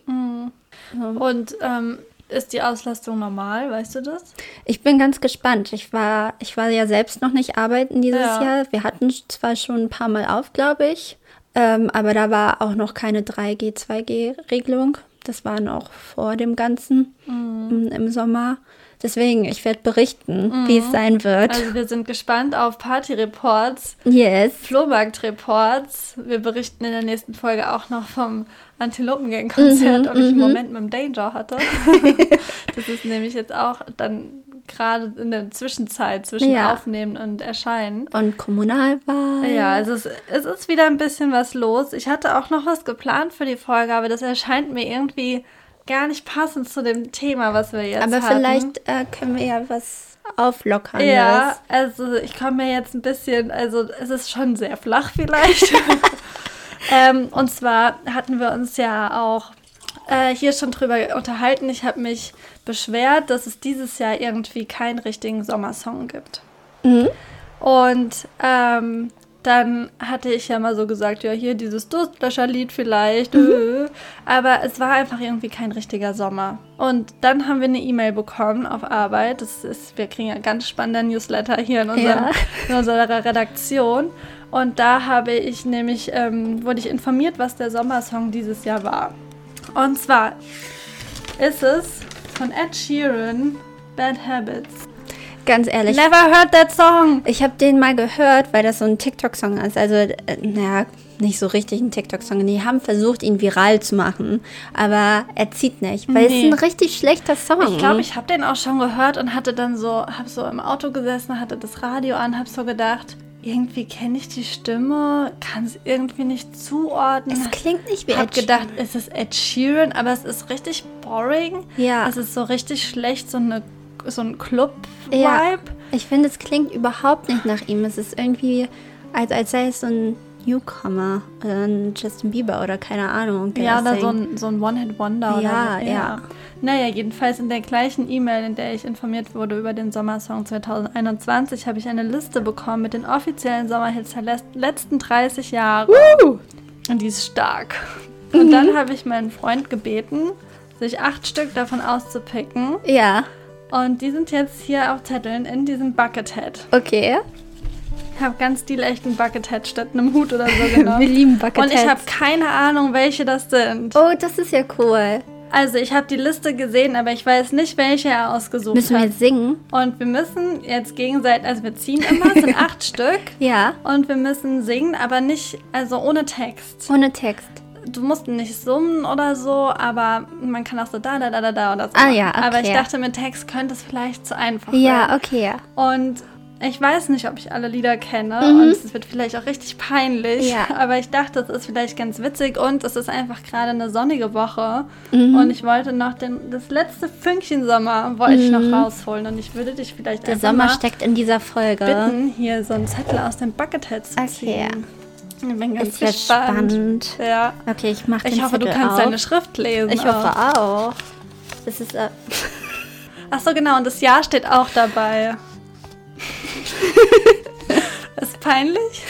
Und ähm, ist die Auslastung normal, weißt du das? Ich bin ganz gespannt. Ich war, ich war ja selbst noch nicht arbeiten dieses Ja. Jahr. Wir hatten zwar schon ein paar Mal auf, glaube ich, ähm, aber da war auch noch keine 3G, 2G-Regelung. Das war noch vor dem Ganzen Mhm. m, im Sommer. Deswegen, ich werde berichten, wie es sein wird. Also wir sind gespannt auf Party-Reports, yes. Flohmarkt-Reports. Wir berichten in der nächsten Folge auch noch vom Antilopengang-Konzert, ob ich einen Moment mit dem Danger hatte. das ist nämlich jetzt auch dann gerade in der Zwischenzeit zwischen Ja. Aufnehmen und Erscheinen. Und Kommunalwahl. Ja, also es, es ist wieder ein bisschen was los. Ich hatte auch noch was geplant für die Folge, aber das erscheint mir irgendwie gar nicht passend zu dem Thema, was wir jetzt aber hatten. vielleicht äh, können wir ja was auflockern. Ja, also ich komme mir jetzt ein bisschen, also es ist schon sehr flach vielleicht. ähm, und zwar hatten wir uns ja auch äh, hier schon drüber unterhalten. Ich habe mich beschwert, dass es dieses Jahr irgendwie keinen richtigen Sommersong gibt. Mhm. Und ähm, dann hatte ich ja mal so gesagt, ja, hier dieses Durstlöscherlied vielleicht. äh. Aber es war einfach irgendwie kein richtiger Sommer. Und dann haben wir eine E-Mail bekommen auf Arbeit. Das ist, wir kriegen ja ganz spannende Newsletter hier in, unserem, Ja. in unserer Redaktion. Und da habe ich nämlich, ähm, wurde ich informiert, was der Sommersong dieses Jahr war. Und zwar ist es von Ed Sheeran, Bad Habits. Ganz ehrlich, Never heard that song. Ich habe den mal gehört, weil das so ein TikTok-Song ist. Also, äh, naja, nicht so richtig ein TikTok-Song. Die haben versucht, ihn viral zu machen, aber er zieht nicht, weil es Nee. ist ein richtig schlechter Song. Ich glaube, ich habe den auch schon gehört und hatte dann so, habe so im Auto gesessen, hatte das Radio an, habe so gedacht, irgendwie kenne ich die Stimme, kann es irgendwie nicht zuordnen. Es klingt nicht wie Ich habe Ed gedacht, es ist Ed Sheeran, aber es ist richtig boring. Ja. Es ist so richtig schlecht, so, eine, so ein Club-Vibe. Ja, ich finde, es klingt überhaupt nicht nach ihm. Es ist irgendwie, als, als sei es so ein Newcomer oder ein Justin Bieber oder keine Ahnung. Ja, oder so ein, so ein One-Hit-Wonder. Ja, oder so. ja. Naja, jedenfalls in der gleichen E-Mail, in der ich informiert wurde über den Sommersong 2021, habe ich eine Liste bekommen mit den offiziellen Sommerhits der letzten 30 Jahre. Und die ist stark. Und dann habe ich meinen Freund gebeten, sich acht Stück davon auszupicken. Ja, Und die sind jetzt hier auf Zetteln in diesem Buckethead. okay. Ich habe ganz stilechten Buckethead statt einem Hut oder so genommen. Wir lieben Und ich habe Bucketheads. keine Ahnung, welche das sind. Oh, das ist ja cool. Also ich habe die Liste gesehen, aber ich weiß nicht, welche er ausgesucht Müssen wir hat. jetzt singen? Und wir müssen jetzt gegenseitig, also wir ziehen immer, es sind acht Stück. Ja, Und wir müssen singen, aber nicht, also ohne Text. ohne Text. Du musst nicht summen oder so, aber man kann auch so da, da, da, da, da oder so. Ah ja, Aber ich okay. dachte, mit Text könnte es vielleicht zu einfach Ja, werden. okay. Und ich weiß nicht, ob ich alle Lieder kenne Mhm. und es wird vielleicht auch richtig peinlich. Ja. Aber ich dachte, es ist vielleicht ganz witzig und es ist einfach gerade eine sonnige Woche. Mhm. Und ich wollte noch den, das letzte Fünkchen Sommer wollte ich noch rausholen und ich würde dich vielleicht Mhm. Der Sommer steckt in dieser Folge. bitten, hier so einen Zettel aus dem Buckethead zu Okay. ziehen. Ich bin ganz Ist gespannt. spannend. Ja. Okay, ich mache den Ich hoffe, du Zettel kannst auf. deine Schrift lesen. Ich hoffe auch. Das ist äh, Ach so, genau. Und das Jahr steht auch dabei. Ist peinlich?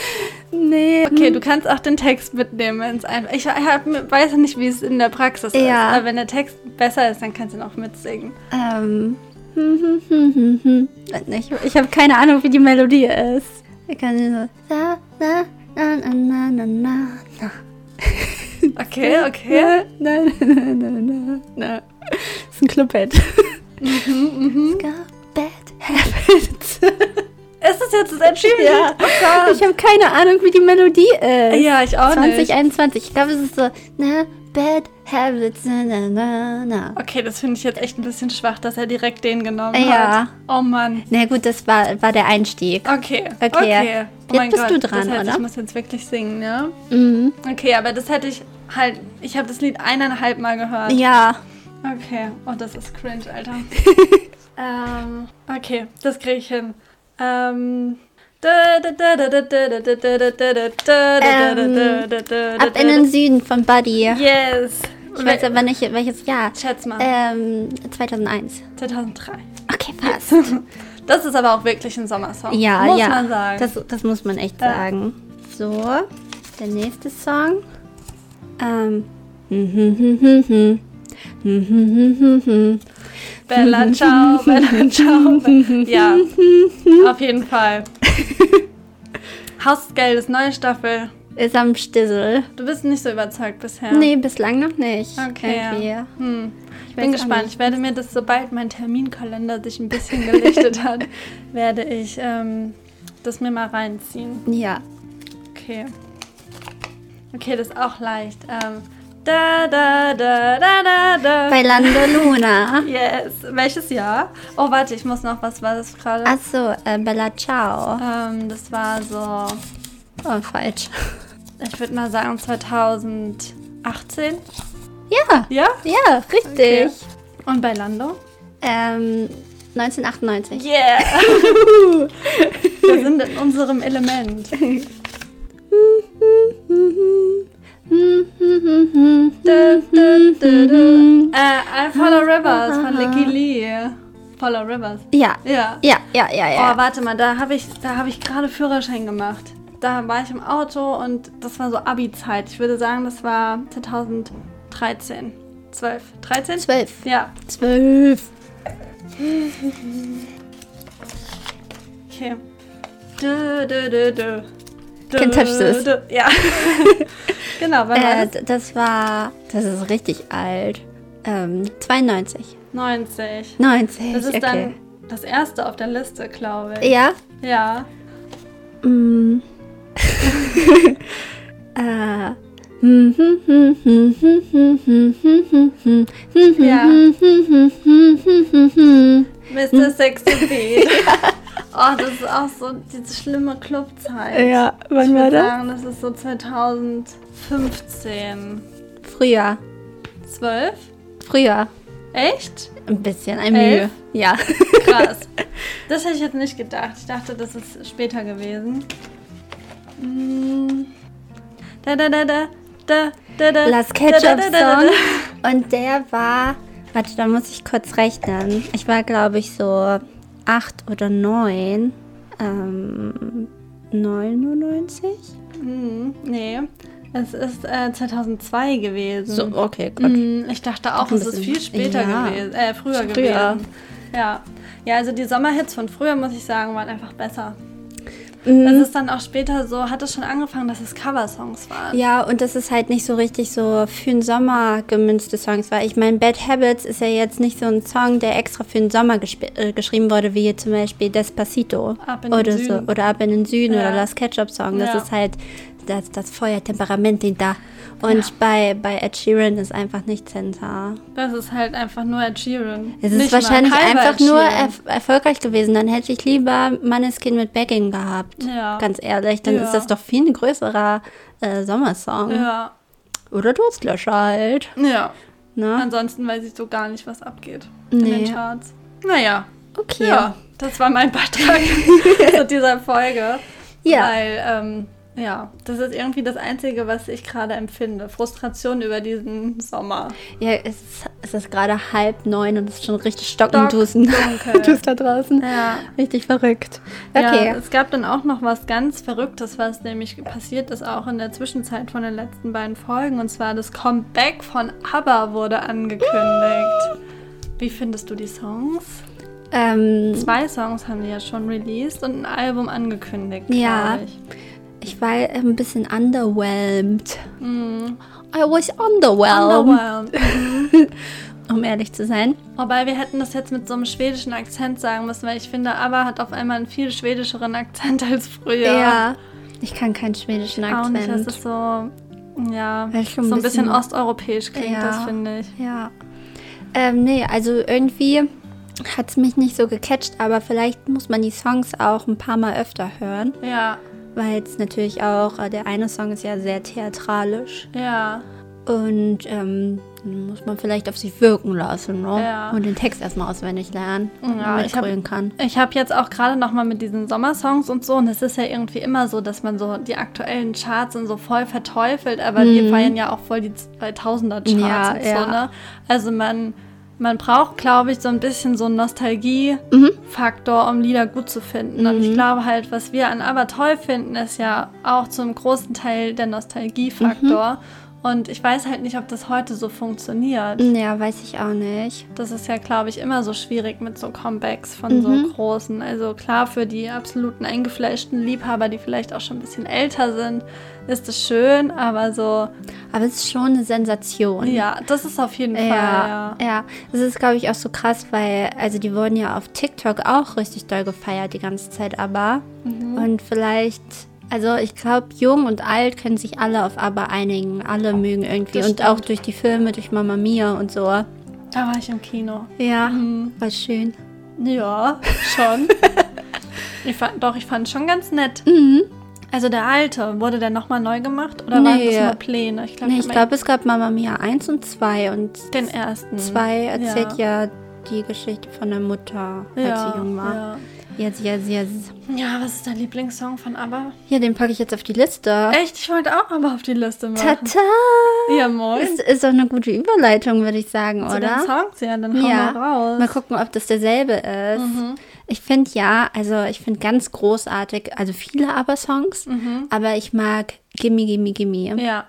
nee. Okay, du kannst auch den Text mitnehmen, wenn es einfach. Ich hab, weiß ja nicht, wie es in der Praxis ist. Ja. Aber wenn der Text besser ist, dann kannst du ihn auch mitsingen. Ähm. hm, hm, hm, hm, hm. Ich, ich habe keine Ahnung, wie die Melodie ist. Ich kann so. Na, na, na, na, na, na, na, na. Okay, okay. Na, na, na, na, na, na. Das ist ein Clubhead. Mhm, It's got bad habits. Ist das jetzt das Achievement? Ja. Oh Gott. Ich habe keine Ahnung, wie die Melodie ist. Ja, ich auch nicht. 2021. Ich glaube, es ist so. Na, bad habits. Na, na, na, na. Okay, das finde ich jetzt echt ein bisschen schwach, dass er direkt den genommen Ja. hat. Oh Mann. Na gut, das war, war der Einstieg. Okay. Okay, Okay. Oh jetzt bist du dran, das heißt, oder? Ich muss jetzt wirklich singen, ja? Mhm. Okay, aber das hätte ich halt. Ich habe das Lied eineinhalb Mal gehört. Ja. Okay. Oh, das ist cringe, Alter. ähm, okay, das kriege ich hin. Ähm. Ab in den Süden von Buddy. Yes. Ich weiß aber nicht, welches Jahr. Schätz mal. Ähm, 2001. 2003. Okay, passt. Das ist aber auch wirklich ein Sommersong. Ja, muss ja. man sagen. Das, das muss man echt Ja. sagen. So, der nächste Song. Ähm. Bella Ciao, Bella Ciao. Be- Ja, auf jeden Fall. Haus des Geldes, neue Staffel. Ist am Stissel. Du bist nicht so überzeugt bisher. Nee, bislang noch nicht. Okay, ja. Hm. Ich bin gespannt. Ich werde mir das, sobald mein Terminkalender sich ein bisschen gelichtet hat, werde ich ähm, das mir mal reinziehen. Ja. Okay. Okay, das ist auch leicht. Ähm, da, da, da, da, da, da. Bei Lando Luna. Yes. Welches Jahr? Oh, warte, ich muss noch, was war das gerade? Achso, äh, Bella Ciao. Ähm, das war so, Oh, falsch. ich würde mal sagen 2018. Ja. Ja? Ja, richtig. Okay. Und bei Lando? Ähm, 1998. Yeah! Wir sind in unserem Element. Rivers. Ja. Ja. Ja, ja, ja, Oh, ja. warte mal, da habe ich, da hab ich gerade Führerschein gemacht. Da war ich im Auto und das war so Abi-Zeit. Ich würde sagen, das war 2013. 12. 13? Zwölf. Ja. Zwölf. Okay. Du, du, du, du. Du, Can't touch this. du. Ja. genau, wann war Äh, das? d- das war, das ist richtig alt. Ähm, 92. 90. 90. Das ist okay. dann das erste auf der Liste, glaube ich. Ja. Ja. Mm. äh. Ja. Mr. Sex Beat. Oh, das ist auch so diese schlimme Clubzeit. Ja, ich wann war würde das? sagen, das ist so 2015. Früher. 12? Früher. Echt? Ein bisschen, ein? Mühe. Ja. Krass. Das hätte ich jetzt nicht gedacht. Ich dachte, das ist später gewesen. Mm. Da, da, da, da, da, da, da. Las da, da, da, Ketchup Song. Und der war, warte, da muss ich kurz rechnen. Ich war, glaube ich, so acht oder neun. Ähm, 99? Hm, nee. Es ist äh, 2002 gewesen. okay, gut. Mm, Ich dachte auch, es ist viel später ja. gewesen. Äh, früher, Früher. gewesen. Ja. Ja, also die Sommerhits von früher, muss ich sagen, waren einfach besser. Mhm. Das ist dann auch später so, hat es schon angefangen, dass es Coversongs waren. Ja, und das ist halt nicht so richtig so für den Sommer gemünzte Songs, weil ich meine, Bad Habits ist ja jetzt nicht so ein Song, der extra für den Sommer äh, geschrieben wurde, wie zum Beispiel Despacito Ab in den oder so oder Ab in den Süden Ja. oder Las Ketchup Song. Das Ja. ist halt das, das Feuertemperament da. Und bei, bei Ed Sheeran ist einfach nichts hinter. Das ist halt einfach nur Ed Sheeran. Es ist Nicht wahrscheinlich einfach nur erf erfolgreich gewesen. Dann hätte ich lieber Manneskin mit Begging gehabt. Ja. Ganz ehrlich, dann Ja. ist das doch viel ein größerer äh, Sommersong. Ja. Oder Durstlöscher halt. Ja. Ne? Ansonsten weiß ich so gar nicht, was abgeht in Nee. den Charts. Naja. Okay. Ja, das war mein Beitrag zu dieser Folge. Ja. Weil, ähm, ja, das ist irgendwie das Einzige, was ich gerade empfinde. Frustration über diesen Sommer. Ja, es ist, es ist gerade halb neun und es ist schon richtig stockendusen. Stockdunkel. Duster draußen. Ja. Richtig verrückt. Okay. Ja, es gab dann auch noch was ganz Verrücktes, was nämlich passiert ist, auch in der Zwischenzeit von den letzten beiden Folgen. Und zwar das Comeback von ABBA wurde angekündigt. Wie findest du die Songs? ähm, Zwei Songs haben die ja schon released und ein Album angekündigt. Ja. Ich. Ich war ein bisschen underwhelmed. Mhm. I was underwhelmed, Underwhelmed. um ehrlich zu sein. Wobei wir hätten das jetzt mit so einem schwedischen Akzent sagen müssen, weil ich finde, ABBA hat auf einmal einen viel schwedischeren Akzent als früher. Ja. Ich kann keinen schwedischen Auch nicht, das Akzent. ist so, ja, ein so ein bisschen bisschen- osteuropäisch klingt Ja. das, finde ich. Ja. Ähm, nee, also irgendwie hat es mich nicht so gecatcht, aber vielleicht muss man die Songs auch ein paar Mal öfter hören. Ja, Weil es natürlich auch, äh, der eine Song ist ja sehr theatralisch ja, und ähm, muss man vielleicht auf sich wirken lassen ne? Ja. und den Text erstmal auswendig lernen, Ja, ich hab- kann. Ich habe jetzt auch gerade noch mal mit diesen Sommersongs und so, und es ist ja irgendwie immer so, dass man so die aktuellen Charts und so voll verteufelt, aber wir feiern ja auch voll die 2000er Charts Mhm. Ja, und ja. so, ne? Also man man braucht, glaube ich, so ein bisschen so einen Nostalgie-Faktor, um Lieder gut zu finden. Und ich glaube halt, was wir an Aber toll finden, ist ja auch zum großen Teil der Nostalgie-Faktor. Und ich weiß halt nicht, ob das heute so funktioniert. Ja, weiß ich auch nicht. Das ist ja, glaube ich, immer so schwierig mit so Comebacks von so großen. Also klar, für die absoluten eingefleischten Liebhaber, die vielleicht auch schon ein bisschen älter sind, ist es schön, aber so, Aber es ist schon eine Sensation. ja, das ist auf jeden Fall, Ja, ja. ja. Das ist, glaube ich, auch so krass, weil, also die wurden ja auf TikTok auch richtig doll gefeiert die ganze Zeit, aber. Mhm. Und vielleicht, also ich glaube, jung und alt können sich alle auf aber einigen. Alle mögen irgendwie. Das und auch stimmt. durch die Filme, durch Mama Mia und so. Da war ich im Kino. Ja, Mhm. war schön. Ja, schon. ich fand, doch, ich fand es schon ganz nett. Mhm. Also der alte, wurde der nochmal neu gemacht? Oder waren Nee. das nur Pläne? Ich glaube, Nee, ich glaube, es gab Mama Mia 1 und 2 und den ersten. 2 erzählt ja. die Geschichte von der Mutter, als ja, sie jung war. Ja. Jetzt, jetzt, jetzt. ja, was ist dein Lieblingssong von ABBA? Ja, den packe ich jetzt auf die Liste. Echt? Ich wollte auch aber auf die Liste machen. Tata! Ja, moin. Ist, ist doch eine gute Überleitung, würde ich sagen, Zu den oder? Songs, ja, dann hau Ja. mal raus. Mhm. Mal gucken, ob das derselbe ist. Ich finde ja, also ich finde ganz großartig, also viele aber-Songs, aber ich mag Gimme, Gimme, Gimme. Mhm. Ja.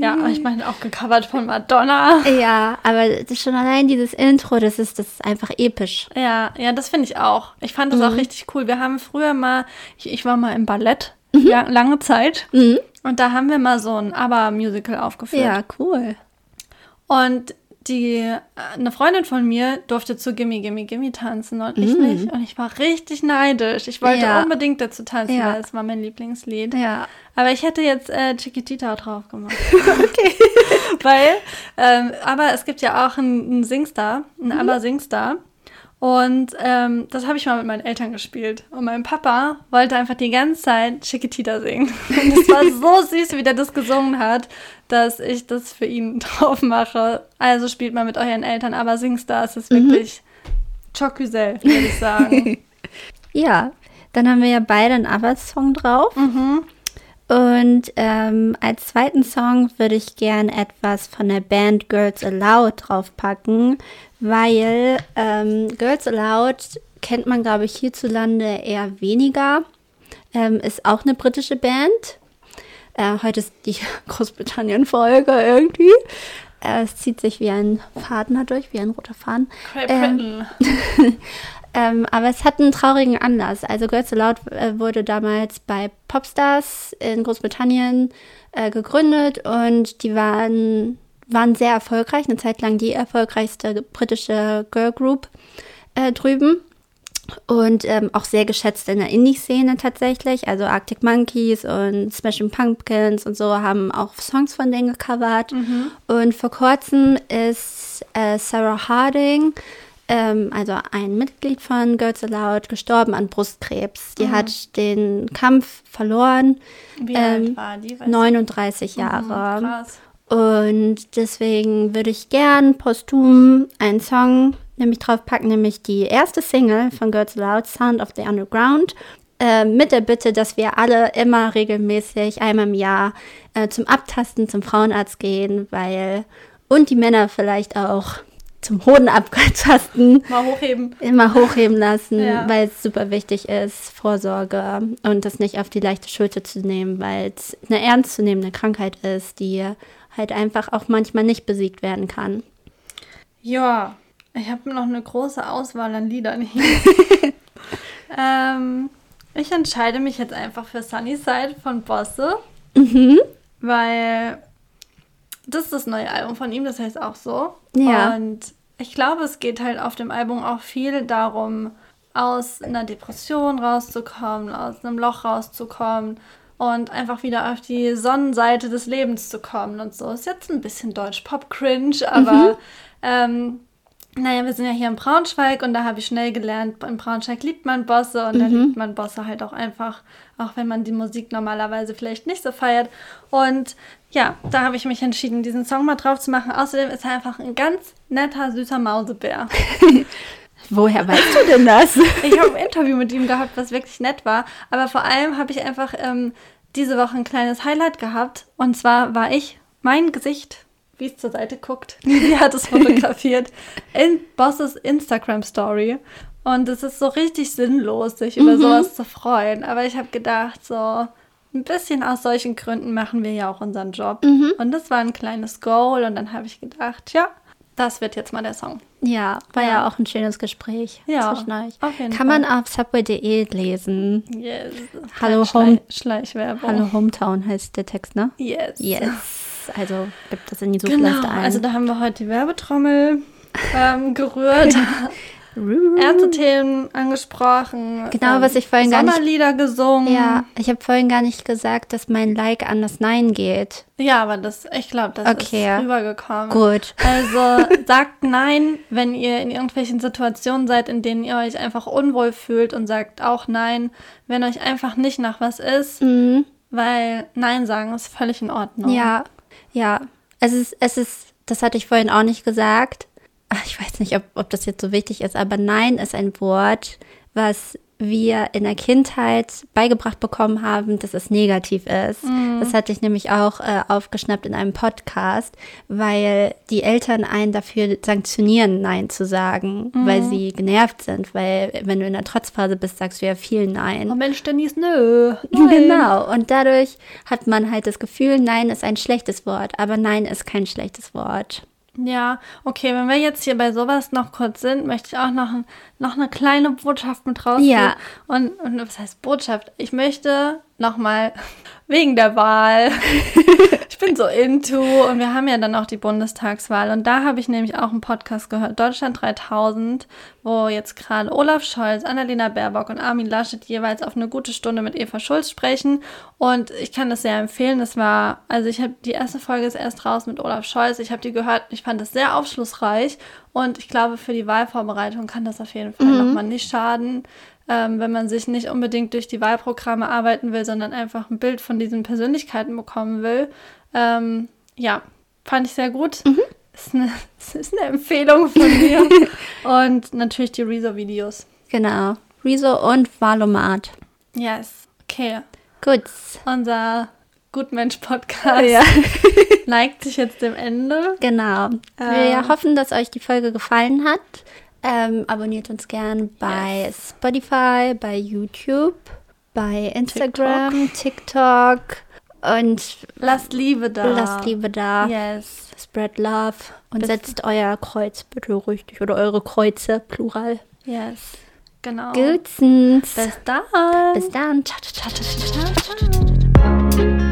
Ja, ich meine auch gecovert von Madonna. Ja, aber schon allein dieses Intro, das ist, das ist einfach episch. Ja, ja, das finde ich auch. Ich fand das Mhm. auch richtig cool. Wir haben früher mal, ich, ich war mal im Ballett, Mhm. ja, lange Zeit. Und da haben wir mal so ein ABBA-Musical aufgeführt. Ja, cool. Und die, äh, eine Freundin von mir durfte zu Gimme, Gimme, Gimme tanzen und ich Mhm. nicht. Und ich war richtig neidisch. Ich wollte Ja. unbedingt dazu tanzen, Ja. weil es war mein Lieblingslied. Ja. Aber ich hätte jetzt äh, Chiquitita drauf gemacht. okay. Weil, ähm, aber es gibt ja auch einen, einen Singstar, einen ABBA-Singstar. Und ähm, das habe ich mal mit meinen Eltern gespielt. Und mein Papa wollte einfach die ganze Zeit Chiquitita singen. Und es war so süß, wie der das gesungen hat, dass ich das für ihn drauf mache. Also spielt mal mit euren Eltern aber Singstar. Es ist wirklich Chocusel, würde ich sagen. Ja, dann haben wir ja beide einen ABBA-Song drauf. Und ähm, als zweiten Song würde ich gern etwas von der Band Girls Aloud draufpacken, weil ähm, Girls Aloud kennt man, glaube ich, hierzulande eher weniger. Ähm, ist auch eine britische Band. Äh, heute ist die Großbritannien-Folge irgendwie. Äh, es zieht sich wie ein Faden dadurch, wie ein roter Faden. Great Ähm, Britain. ähm, aber es hat einen traurigen Anlass. Also Girls Aloud äh, wurde damals bei Popstars in Großbritannien äh, gegründet und die waren, waren sehr erfolgreich, eine Zeit lang die erfolgreichste britische Girl Group äh, drüben. Und ähm, auch sehr geschätzt in der Indie-Szene tatsächlich. Also Arctic Monkeys und Smashing Pumpkins und so haben auch Songs von denen gecovert. Und vor kurzem ist äh, Sarah Harding, ähm, also ein Mitglied von Girls Aloud, gestorben an Brustkrebs. Die hat den Kampf verloren. Wie ähm, alt war die? Weißt du? 39 Jahre. Krass. Und deswegen würde ich gern posthum einen Song nämlich draufpacken, nämlich die erste Single von Girls Aloud, Sound of the Underground, äh, mit der Bitte, dass wir alle immer regelmäßig einmal im Jahr äh, zum Abtasten zum Frauenarzt gehen, weil und die Männer vielleicht auch zum Hoden abtasten Mal hochheben. immer hochheben lassen, Ja. weil es super wichtig ist, Vorsorge und das nicht auf die leichte Schulter zu nehmen, weil es eine ernstzunehmende Krankheit ist, die halt einfach auch manchmal nicht besiegt werden kann. Ja, ich habe noch eine große Auswahl an Liedern hier. ähm, ich entscheide mich jetzt einfach für Sunnyside von Bosse, Mhm. weil das ist das neue Album von ihm, das heißt auch so. Ja. Und ich glaube, es geht halt auf dem Album auch viel darum, aus einer Depression rauszukommen, aus einem Loch rauszukommen und einfach wieder auf die Sonnenseite des Lebens zu kommen und so. Ist jetzt ein bisschen Deutsch-Pop-Cringe, aber ähm, naja, wir sind ja hier in Braunschweig und da habe ich schnell gelernt, in Braunschweig liebt man Bosse und da liebt man Bosse halt auch einfach, auch wenn man die Musik normalerweise vielleicht nicht so feiert. Und ja, da habe ich mich entschieden, diesen Song mal drauf zu machen. Außerdem ist er einfach ein ganz netter, süßer Mausebär. Woher weißt du denn das? Ich habe ein Interview mit ihm gehabt, was wirklich nett war. Aber vor allem habe ich einfach ähm, diese Woche ein kleines Highlight gehabt. Und zwar war ich, mein Gesicht wie es zur Seite guckt. Sie hat es fotografiert in Bosses Instagram Story. Und es ist so richtig sinnlos, sich über sowas zu freuen. Aber ich habe gedacht, so ein bisschen aus solchen Gründen machen wir ja auch unseren Job. Und das war ein kleines Goal. Und dann habe ich gedacht, ja, das wird jetzt mal der Song. Ja, war ja, Ja. auch ein schönes Gespräch Ja, zwischen euch. auf jeden Kann Fall. man auf subway.de lesen. Yes. Hallo, Kleine Home- Schlei Schleichwerbung. Hallo Hometown heißt der Text, ne? Yes. Yes. Also gibt das in die Suchliste Genau, ein. also da haben wir heute die Werbetrommel ähm, gerührt, Ärztethemen angesprochen. Genau, ähm, was ich vorhin gar nicht- Sommerlieder gesungen. ja, ich habe vorhin gar nicht gesagt, dass mein Like an das Nein geht. Ja, aber das, ich glaube, das Okay. ist rübergekommen. Gut. Also sagt nein, wenn ihr in irgendwelchen Situationen seid, in denen ihr euch einfach unwohl fühlt und sagt auch nein, wenn euch einfach nicht nach was ist, Mhm. weil Nein sagen ist völlig in Ordnung. Ja, ja. Es ist, es ist, das hatte ich vorhin auch nicht gesagt. Ich weiß nicht, ob, ob das jetzt so wichtig ist, aber Nein ist ein Wort, was wir in der Kindheit beigebracht bekommen haben, dass es negativ ist. Das hatte ich nämlich auch äh, aufgeschnappt in einem Podcast, weil die Eltern einen dafür sanktionieren, Nein zu sagen, weil sie genervt sind, weil wenn du in der Trotzphase bist, sagst du ja viel Nein. Oh Mensch, Denise, nö. Nein. Genau. Und dadurch hat man halt das Gefühl, Nein ist ein schlechtes Wort, aber Nein ist kein schlechtes Wort. Ja, okay, wenn wir jetzt hier bei sowas noch kurz sind, möchte ich auch noch, noch eine kleine Botschaft mit rausgeben. Ja. Und, und was heißt Botschaft? Ich möchte nochmal wegen der Wahl. ich bin so into und wir haben ja dann auch die Bundestagswahl und da habe ich nämlich auch einen Podcast gehört, Deutschland 3000, wo jetzt gerade Olaf Scholz, Annalena Baerbock und Armin Laschet jeweils auf eine gute Stunde mit Eva Schulz sprechen und ich kann das sehr empfehlen. Das war, also ich habe die erste Folge ist erst raus mit Olaf Scholz. Ich habe die gehört, ich fand das sehr aufschlussreich und ich glaube für die Wahlvorbereitung kann das auf jeden Fall nochmal nicht schaden ähm, wenn man sich nicht unbedingt durch die Wahlprogramme arbeiten will, sondern einfach ein Bild von diesen Persönlichkeiten bekommen will. Ähm, ja, fand ich sehr gut. Ist, eine, ist eine Empfehlung von mir. Und natürlich die Rezo-Videos. Genau. Rezo und Valomat. Yes. Okay. Gut. Unser Gutmensch-Podcast Ja. neigt sich jetzt dem Ende. Genau. Wir hoffen, dass euch die Folge gefallen hat. Ähm, abonniert uns gern bei Spotify, bei YouTube, bei Instagram, TikTok, und Lasst Liebe da. lasst Liebe da. Yes. Spread love und Bis- setzt euer Kreuz bitte richtig oder eure Kreuze, Plural. Yes. Genau. Gutens. Bis dann. Bis dann. Ciao, ciao, ciao, ciao, ciao, ciao.